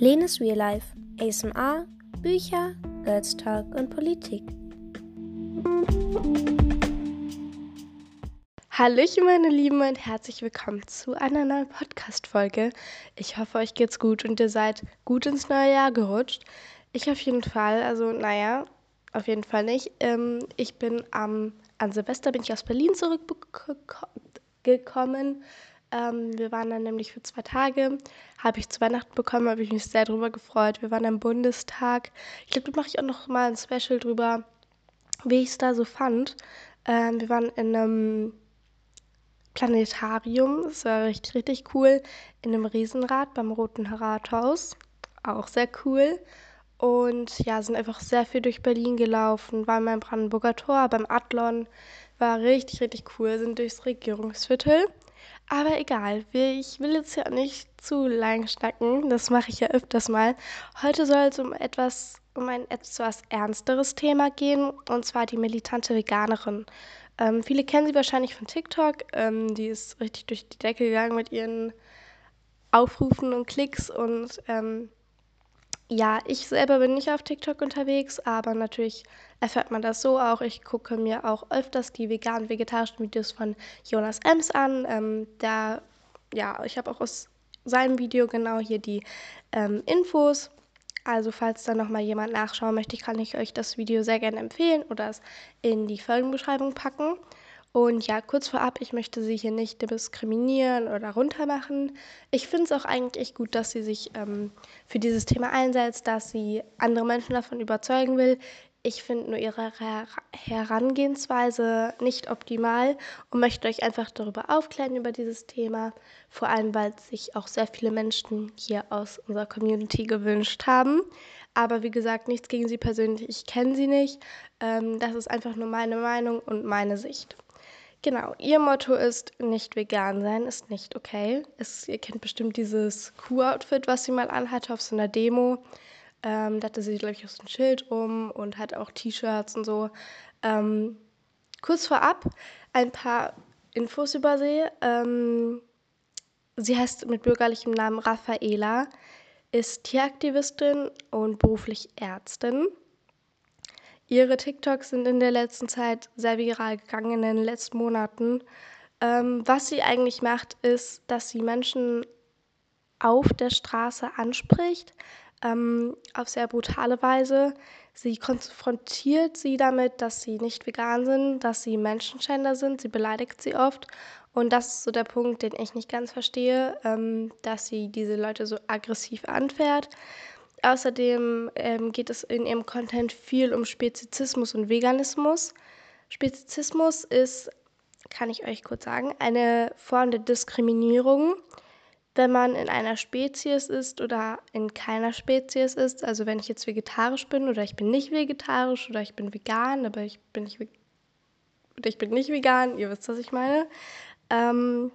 Lenes Real Life, ASMR, Bücher, Girls Talk und Politik. Hallöchen, meine Lieben, und herzlich willkommen zu einer neuen Podcast-Folge. Ich hoffe, euch geht's gut und ihr seid gut ins neue Jahr gerutscht. Ich auf jeden Fall, also naja, auf jeden Fall nicht. Ähm, ich bin am, an Silvester bin ich aus Berlin zurückgekommen ähm, wir waren dann nämlich für zwei Tage, habe ich zu Weihnachten bekommen, habe ich mich sehr drüber gefreut. Wir waren im Bundestag. Ich glaube, da mache ich auch noch mal ein Special drüber, wie ich es da so fand. Ähm, wir waren in einem Planetarium, das war richtig, richtig cool, in einem Riesenrad beim Roten Rathaus, auch sehr cool. Und ja, sind einfach sehr viel durch Berlin gelaufen, waren beim Brandenburger Tor, beim Adlon, war richtig, richtig cool, sind durchs Regierungsviertel aber egal, ich will jetzt ja nicht zu lang schnacken. Das mache ich ja öfters mal. Heute soll es um etwas, um ein etwas ernsteres Thema gehen, und zwar die militante Veganerin. Ähm, viele kennen sie wahrscheinlich von TikTok. Ähm, die ist richtig durch die Decke gegangen mit ihren Aufrufen und Klicks und ähm, ja, ich selber bin nicht auf TikTok unterwegs, aber natürlich erfährt man das so auch. Ich gucke mir auch öfters die vegan-vegetarischen Videos von Jonas Ems an. Ähm, der, ja, ich habe auch aus seinem Video genau hier die ähm, Infos. Also falls da nochmal jemand nachschauen möchte, kann ich euch das Video sehr gerne empfehlen oder es in die Folgenbeschreibung packen. Und ja, kurz vorab, ich möchte sie hier nicht diskriminieren oder runtermachen. Ich finde es auch eigentlich gut, dass sie sich ähm, für dieses Thema einsetzt, dass sie andere Menschen davon überzeugen will. Ich finde nur ihre Her Herangehensweise nicht optimal und möchte euch einfach darüber aufklären über dieses Thema. Vor allem, weil sich auch sehr viele Menschen hier aus unserer Community gewünscht haben. Aber wie gesagt, nichts gegen sie persönlich. Ich kenne sie nicht. Ähm, das ist einfach nur meine Meinung und meine Sicht. Genau, ihr Motto ist, nicht vegan sein ist nicht okay. Es, ihr kennt bestimmt dieses Kuh-Outfit, was sie mal anhatte auf so einer Demo. Ähm, da hatte sie, glaube ich, auch so ein Schild um und hat auch T-Shirts und so. Ähm, kurz vorab ein paar Infos über sie. Ähm, sie heißt mit bürgerlichem Namen Raffaela, ist Tieraktivistin und beruflich Ärztin. Ihre TikToks sind in der letzten Zeit sehr viral gegangen, in den letzten Monaten. Ähm, was sie eigentlich macht, ist, dass sie Menschen auf der Straße anspricht, ähm, auf sehr brutale Weise. Sie konfrontiert sie damit, dass sie nicht vegan sind, dass sie Menschenschänder sind. Sie beleidigt sie oft. Und das ist so der Punkt, den ich nicht ganz verstehe, ähm, dass sie diese Leute so aggressiv anfährt. Außerdem ähm, geht es in ihrem Content viel um Spezizismus und Veganismus. Spezizismus ist, kann ich euch kurz sagen, eine Form der Diskriminierung, wenn man in einer Spezies ist oder in keiner Spezies ist. Also wenn ich jetzt vegetarisch bin oder ich bin nicht vegetarisch oder ich bin vegan, aber ich bin nicht, oder ich bin nicht vegan, ihr wisst, was ich meine. Ähm,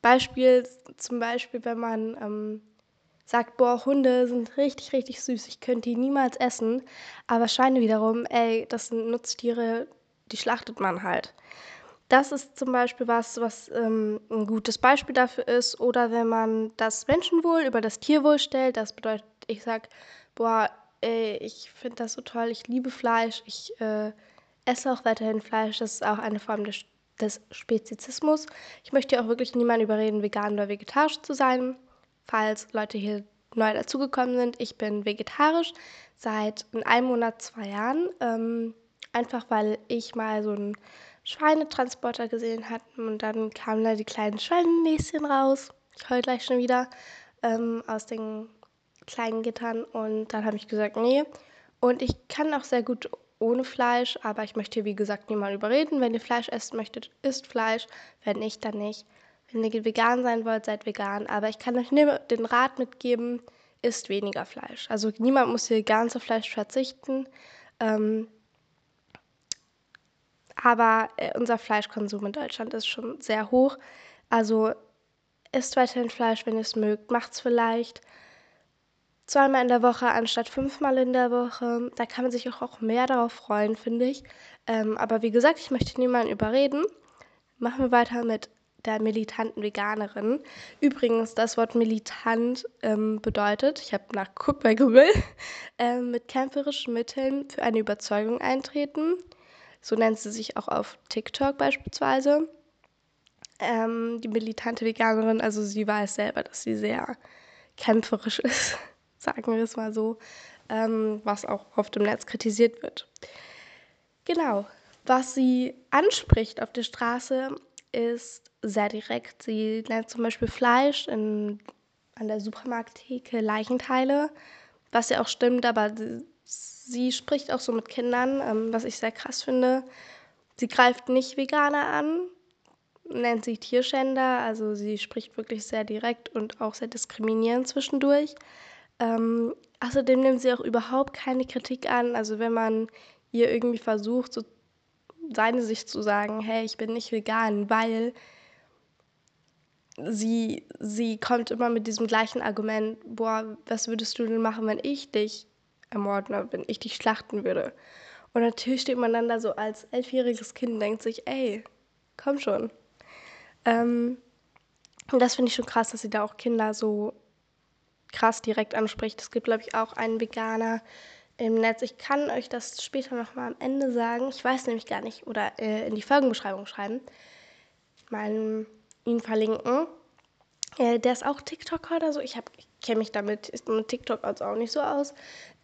Beispiel zum Beispiel, wenn man ähm, sagt, boah, Hunde sind richtig, richtig süß, ich könnte die niemals essen. Aber Schweine wiederum, ey, das sind Nutztiere, die schlachtet man halt. Das ist zum Beispiel was, was ähm, ein gutes Beispiel dafür ist. Oder wenn man das Menschenwohl über das Tierwohl stellt, das bedeutet, ich sag, boah, ey, ich finde das so toll, ich liebe Fleisch, ich äh, esse auch weiterhin Fleisch, das ist auch eine Form des, des Spezizismus. Ich möchte auch wirklich niemanden überreden, vegan oder vegetarisch zu sein falls Leute hier neu dazugekommen sind. Ich bin vegetarisch seit einem Monat, zwei Jahren. Ähm, einfach weil ich mal so einen Schweinetransporter gesehen hatte und dann kamen da die kleinen Schweinenäschen raus. Ich heule gleich schon wieder ähm, aus den kleinen Gittern und dann habe ich gesagt, nee. Und ich kann auch sehr gut ohne Fleisch, aber ich möchte, wie gesagt, niemanden überreden. Wenn ihr Fleisch essen möchtet, isst Fleisch. Wenn nicht, dann nicht. Wenn ihr vegan sein wollt, seid vegan. Aber ich kann euch nur den Rat mitgeben, isst weniger Fleisch. Also niemand muss hier ganz auf Fleisch verzichten. Ähm, aber äh, unser Fleischkonsum in Deutschland ist schon sehr hoch. Also isst weiterhin Fleisch, wenn ihr es mögt. Macht es vielleicht zweimal in der Woche anstatt fünfmal in der Woche. Da kann man sich auch, auch mehr darauf freuen, finde ich. Ähm, aber wie gesagt, ich möchte niemanden überreden. Machen wir weiter mit der militanten Veganerin. Übrigens, das Wort militant ähm, bedeutet, ich habe nachgeguckt bei Google, äh, mit kämpferischen Mitteln für eine Überzeugung eintreten. So nennt sie sich auch auf TikTok beispielsweise. Ähm, die militante Veganerin, also sie weiß selber, dass sie sehr kämpferisch ist, sagen wir es mal so, ähm, was auch oft im Netz kritisiert wird. Genau, was sie anspricht auf der Straße, ist sehr direkt. Sie nennt zum Beispiel Fleisch in, an der Supermarkttheke Leichenteile, was ja auch stimmt, aber sie, sie spricht auch so mit Kindern, ähm, was ich sehr krass finde. Sie greift nicht Veganer an, nennt sie Tierschänder, also sie spricht wirklich sehr direkt und auch sehr diskriminierend zwischendurch. Ähm, außerdem nimmt sie auch überhaupt keine Kritik an, also wenn man ihr irgendwie versucht, so seine Sicht zu sagen, hey, ich bin nicht vegan, weil sie, sie kommt immer mit diesem gleichen Argument, boah, was würdest du denn machen, wenn ich dich ermorden oder wenn ich dich schlachten würde? Und natürlich steht man dann da so als elfjähriges Kind und denkt sich, ey, komm schon. Ähm, und das finde ich schon krass, dass sie da auch Kinder so krass direkt anspricht. Es gibt, glaube ich, auch einen Veganer, im Netz. Ich kann euch das später nochmal am Ende sagen. Ich weiß nämlich gar nicht. Oder äh, in die Folgenbeschreibung schreiben. Mal ihn verlinken. Äh, der ist auch TikToker oder so. Ich, ich kenne mich damit mit TikTok also auch nicht so aus.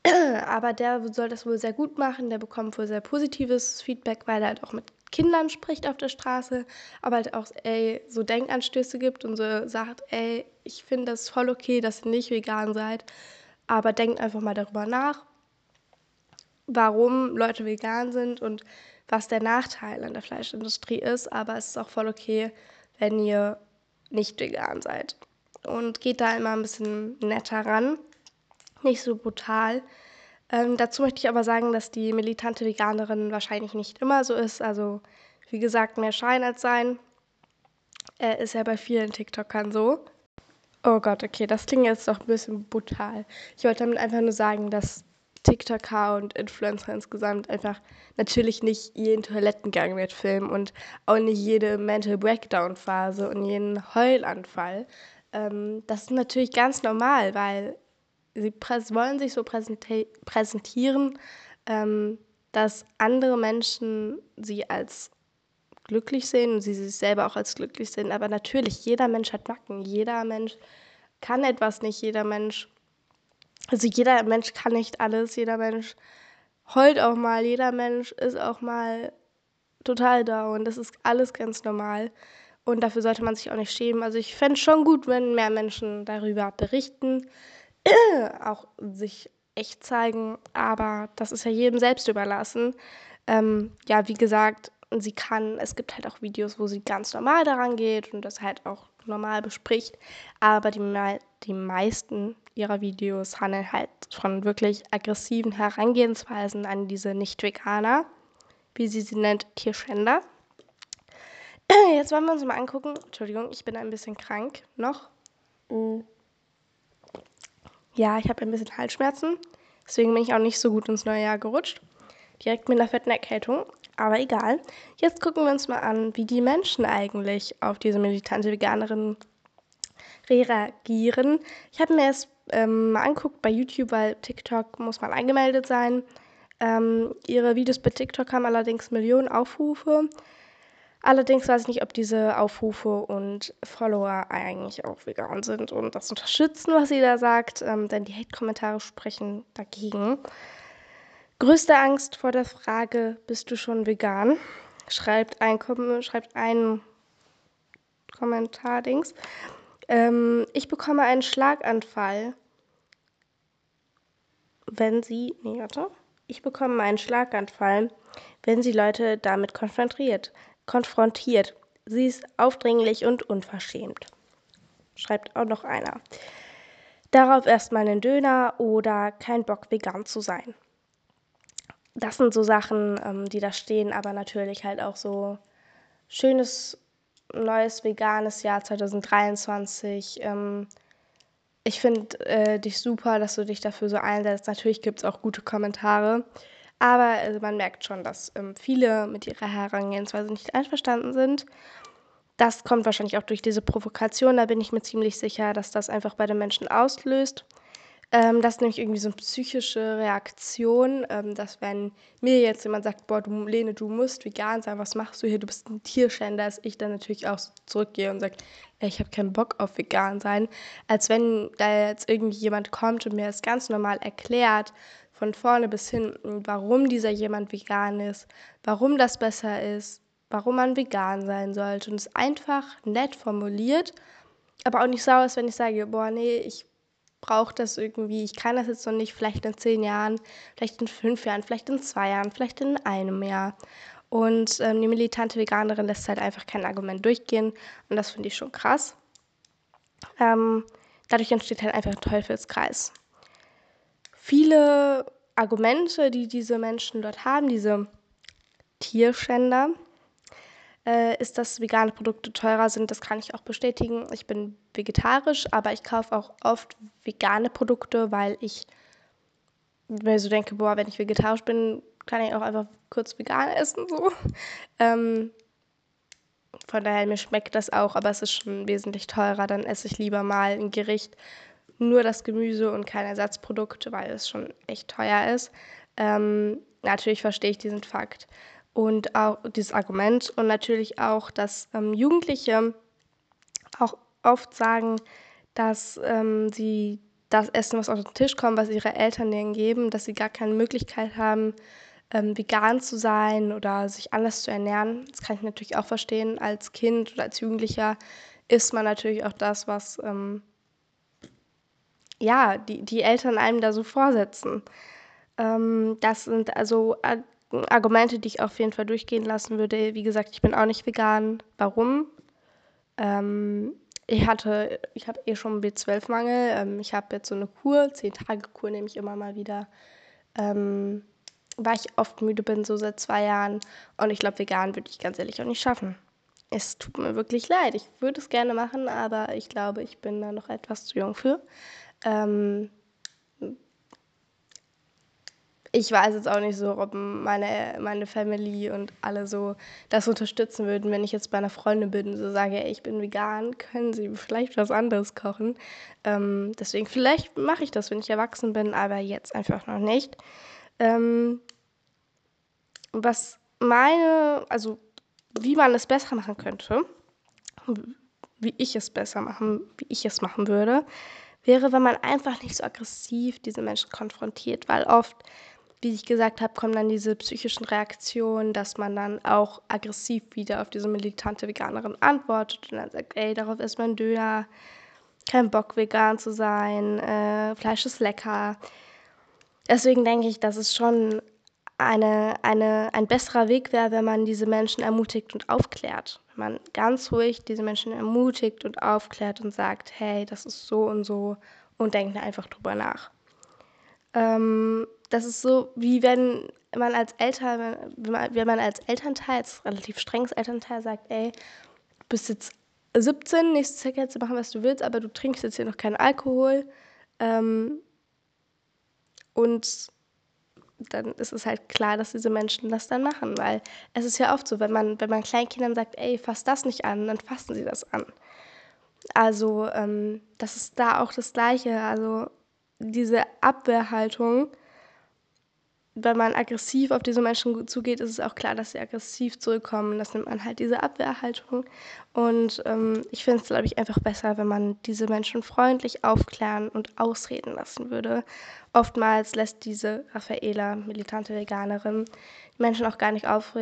Aber der soll das wohl sehr gut machen. Der bekommt wohl sehr positives Feedback, weil er halt auch mit Kindern spricht auf der Straße, aber halt auch ey, so Denkanstöße gibt und so sagt, ey, ich finde das voll okay, dass ihr nicht vegan seid, aber denkt einfach mal darüber nach warum Leute vegan sind und was der Nachteil an der Fleischindustrie ist. Aber es ist auch voll okay, wenn ihr nicht vegan seid. Und geht da immer ein bisschen netter ran, nicht so brutal. Ähm, dazu möchte ich aber sagen, dass die militante Veganerin wahrscheinlich nicht immer so ist. Also, wie gesagt, mehr Schein als Sein. Äh, ist ja bei vielen TikTokern so. Oh Gott, okay, das klingt jetzt doch ein bisschen brutal. Ich wollte damit einfach nur sagen, dass TikToker und Influencer insgesamt einfach natürlich nicht jeden Toilettengang wird filmen und auch nicht jede Mental Breakdown Phase und jeden Heulanfall. Ähm, das ist natürlich ganz normal, weil sie wollen sich so präsentieren, ähm, dass andere Menschen sie als glücklich sehen und sie sich selber auch als glücklich sehen. Aber natürlich, jeder Mensch hat Macken, jeder Mensch kann etwas nicht, jeder Mensch also jeder Mensch kann nicht alles, jeder Mensch heult auch mal, jeder Mensch ist auch mal total down. Das ist alles ganz normal. Und dafür sollte man sich auch nicht schämen. Also ich fände es schon gut, wenn mehr Menschen darüber berichten, auch sich echt zeigen, aber das ist ja jedem selbst überlassen. Ähm, ja, wie gesagt, sie kann, es gibt halt auch Videos, wo sie ganz normal daran geht und das halt auch normal bespricht, aber die, die meisten ihrer Videos handeln halt von wirklich aggressiven Herangehensweisen an diese Nicht-Veganer, wie sie sie nennt, Tierschänder. Jetzt wollen wir uns mal angucken. Entschuldigung, ich bin ein bisschen krank noch. Mm. Ja, ich habe ein bisschen Halsschmerzen. Deswegen bin ich auch nicht so gut ins neue Jahr gerutscht. Direkt mit einer fetten Erkältung. Aber egal. Jetzt gucken wir uns mal an, wie die Menschen eigentlich auf diese militante Veganerin reagieren. Ich habe mir es ähm, mal anguckt bei YouTube, weil TikTok muss man angemeldet sein. Ähm, ihre Videos bei TikTok haben allerdings Millionen Aufrufe. Allerdings weiß ich nicht, ob diese Aufrufe und Follower eigentlich auch vegan sind und das unterstützen, was sie da sagt, ähm, denn die Hate-Kommentare sprechen dagegen. Größte Angst vor der Frage, bist du schon vegan? Schreibt ein, schreibt ein Kommentar-Dings. Ähm, ich bekomme einen Schlaganfall, wenn sie. Nee, warte. Ich bekomme einen Schlaganfall, wenn sie Leute damit konfrontiert. Konfrontiert. Sie ist aufdringlich und unverschämt. Schreibt auch noch einer. Darauf erstmal einen Döner oder kein Bock, vegan zu sein. Das sind so Sachen, ähm, die da stehen, aber natürlich halt auch so schönes neues veganes Jahr 2023. Ähm, ich finde äh, dich super, dass du dich dafür so einsetzt. Natürlich gibt es auch gute Kommentare. Aber also man merkt schon, dass ähm, viele mit ihrer Herangehensweise nicht einverstanden sind. das kommt wahrscheinlich auch durch diese Provokation, da bin ich mir ziemlich sicher, dass das einfach bei den Menschen auslöst. Ähm, das ist nämlich irgendwie so eine psychische Reaktion, ähm, dass wenn mir jetzt jemand sagt, boah, du, Lene, du musst vegan sein, was machst du hier, du bist ein Tierschänder, dass ich dann natürlich auch zurückgehe und sage, ich habe keinen Bock auf vegan sein. Als wenn da jetzt irgendwie jemand kommt und mir das ganz normal erklärt, von vorne bis hinten, warum dieser jemand vegan ist, warum das besser ist, warum man vegan sein sollte und es einfach nett formuliert, aber auch nicht sauer ist, wenn ich sage, boah, nee, ich brauche das irgendwie, ich kann das jetzt noch nicht, vielleicht in zehn Jahren, vielleicht in fünf Jahren, vielleicht in zwei Jahren, vielleicht in einem Jahr. Und ähm, die militante Veganerin lässt halt einfach kein Argument durchgehen und das finde ich schon krass. Ähm, dadurch entsteht halt einfach ein Teufelskreis. Viele Argumente, die diese Menschen dort haben, diese Tierschänder, äh, ist, dass vegane Produkte teurer sind. Das kann ich auch bestätigen. Ich bin vegetarisch, aber ich kaufe auch oft vegane Produkte, weil ich mir so denke, boah, wenn ich vegetarisch bin, kann ich auch einfach kurz vegan essen. So. Ähm, von daher, mir schmeckt das auch, aber es ist schon wesentlich teurer. Dann esse ich lieber mal ein Gericht, nur das Gemüse und keine Ersatzprodukte, weil es schon echt teuer ist. Ähm, natürlich verstehe ich diesen Fakt und auch dieses Argument und natürlich auch, dass ähm, Jugendliche auch oft sagen, dass ähm, sie das Essen, was auf den Tisch kommt, was ihre Eltern denen geben, dass sie gar keine Möglichkeit haben, ähm, vegan zu sein oder sich anders zu ernähren. Das kann ich natürlich auch verstehen. Als Kind oder als Jugendlicher isst man natürlich auch das, was ähm, ja, die, die Eltern einem da so vorsetzen. Ähm, das sind also Argumente, die ich auf jeden Fall durchgehen lassen würde. Wie gesagt, ich bin auch nicht vegan. Warum? Ähm, ich hatte, ich habe eh schon B12-Mangel. Ähm, ich habe jetzt so eine Kur, 10-Tage-Kur nehme ich immer mal wieder. Ähm, weil ich oft müde bin, so seit zwei Jahren. Und ich glaube, vegan würde ich ganz ehrlich auch nicht schaffen. Es tut mir wirklich leid. Ich würde es gerne machen, aber ich glaube, ich bin da noch etwas zu jung für. Ähm, ich weiß jetzt auch nicht so, ob meine, meine Family und alle so das unterstützen würden, wenn ich jetzt bei einer Freundin bin und so sage, ich bin vegan, können Sie vielleicht was anderes kochen. Ähm, deswegen, vielleicht mache ich das, wenn ich erwachsen bin, aber jetzt einfach noch nicht. Ähm, was meine, also wie man es besser machen könnte, wie ich es besser machen, wie ich es machen würde, wäre, wenn man einfach nicht so aggressiv diese Menschen konfrontiert, weil oft wie ich gesagt habe, kommen dann diese psychischen Reaktionen, dass man dann auch aggressiv wieder auf diese militante Veganerin antwortet und dann sagt, ey, darauf ist mein Döner, kein Bock vegan zu sein, äh, Fleisch ist lecker. Deswegen denke ich, dass es schon eine, eine, ein besserer Weg wäre, wenn man diese Menschen ermutigt und aufklärt. Wenn man ganz ruhig diese Menschen ermutigt und aufklärt und sagt, hey, das ist so und so und denkt einfach drüber nach. Ähm, das ist so, wie wenn man als Eltern, wenn man, wenn man als Elternteil, als relativ strenges Elternteil sagt, ey, du bist jetzt 17, nächstes Jahr kannst du machen, was du willst, aber du trinkst jetzt hier noch keinen Alkohol. Ähm, und dann ist es halt klar, dass diese Menschen das dann machen, weil es ist ja oft so, wenn man, wenn man Kleinkindern sagt, ey, fass das nicht an, dann fassen sie das an. Also, ähm, das ist da auch das Gleiche. Also, diese Abwehrhaltung wenn man aggressiv auf diese Menschen zugeht, ist es auch klar, dass sie aggressiv zurückkommen. Das nimmt man halt diese Abwehrhaltung. Und ähm, ich finde es, glaube ich, einfach besser, wenn man diese Menschen freundlich aufklären und ausreden lassen würde. Oftmals lässt diese Raffaela, militante Veganerin, Menschen auch gar nicht auf,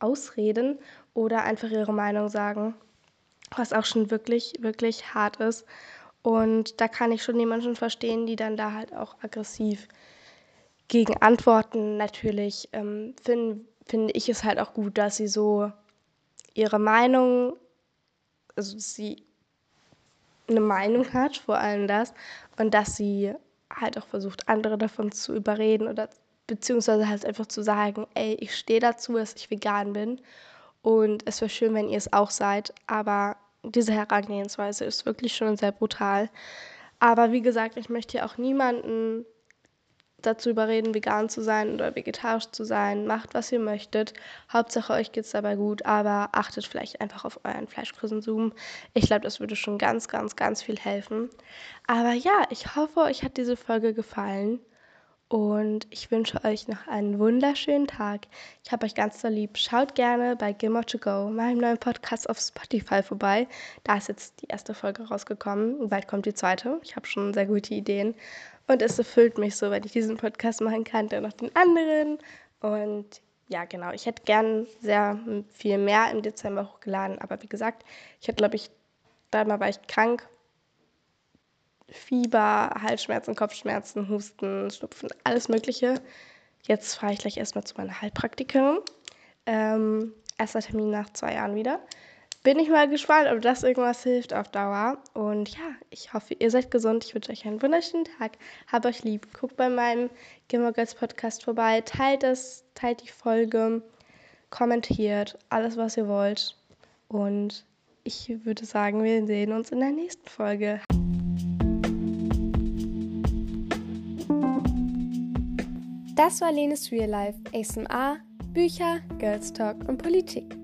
ausreden oder einfach ihre Meinung sagen, was auch schon wirklich, wirklich hart ist. Und da kann ich schon die Menschen verstehen, die dann da halt auch aggressiv gegen Antworten natürlich ähm, finde find ich es halt auch gut, dass sie so ihre Meinung, also sie eine Meinung hat, vor allem das, und dass sie halt auch versucht, andere davon zu überreden oder beziehungsweise halt einfach zu sagen, ey, ich stehe dazu, dass ich vegan bin und es wäre schön, wenn ihr es auch seid, aber diese Herangehensweise ist wirklich schon sehr brutal. Aber wie gesagt, ich möchte ja auch niemanden dazu überreden, vegan zu sein oder vegetarisch zu sein. Macht, was ihr möchtet. Hauptsache, euch geht es dabei gut, aber achtet vielleicht einfach auf euren Fleischkonsum. Ich glaube, das würde schon ganz, ganz, ganz viel helfen. Aber ja, ich hoffe, euch hat diese Folge gefallen. Und ich wünsche euch noch einen wunderschönen Tag. Ich habe euch ganz so lieb. Schaut gerne bei Gilmore to Go, meinem neuen Podcast auf Spotify vorbei. Da ist jetzt die erste Folge rausgekommen. Bald kommt die zweite. Ich habe schon sehr gute Ideen. Und es erfüllt mich so, wenn ich diesen Podcast machen kann, dann noch den anderen. Und ja, genau. Ich hätte gern sehr viel mehr im Dezember hochgeladen. Aber wie gesagt, ich hatte, glaube ich, dreimal war ich krank Fieber, Halsschmerzen, Kopfschmerzen, Husten, Schnupfen, alles Mögliche. Jetzt fahre ich gleich erstmal zu meiner Heilpraktikerin. Ähm, erster Termin nach zwei Jahren wieder. Bin ich mal gespannt, ob das irgendwas hilft auf Dauer. Und ja, ich hoffe, ihr seid gesund. Ich wünsche euch einen wunderschönen Tag. Habt euch lieb. Guckt bei meinem Gilmore Girls Podcast vorbei. Teilt es, teilt die Folge, kommentiert alles, was ihr wollt. Und ich würde sagen, wir sehen uns in der nächsten Folge. Das war Lenes Real Life, ASMR, Bücher, Girls Talk und Politik.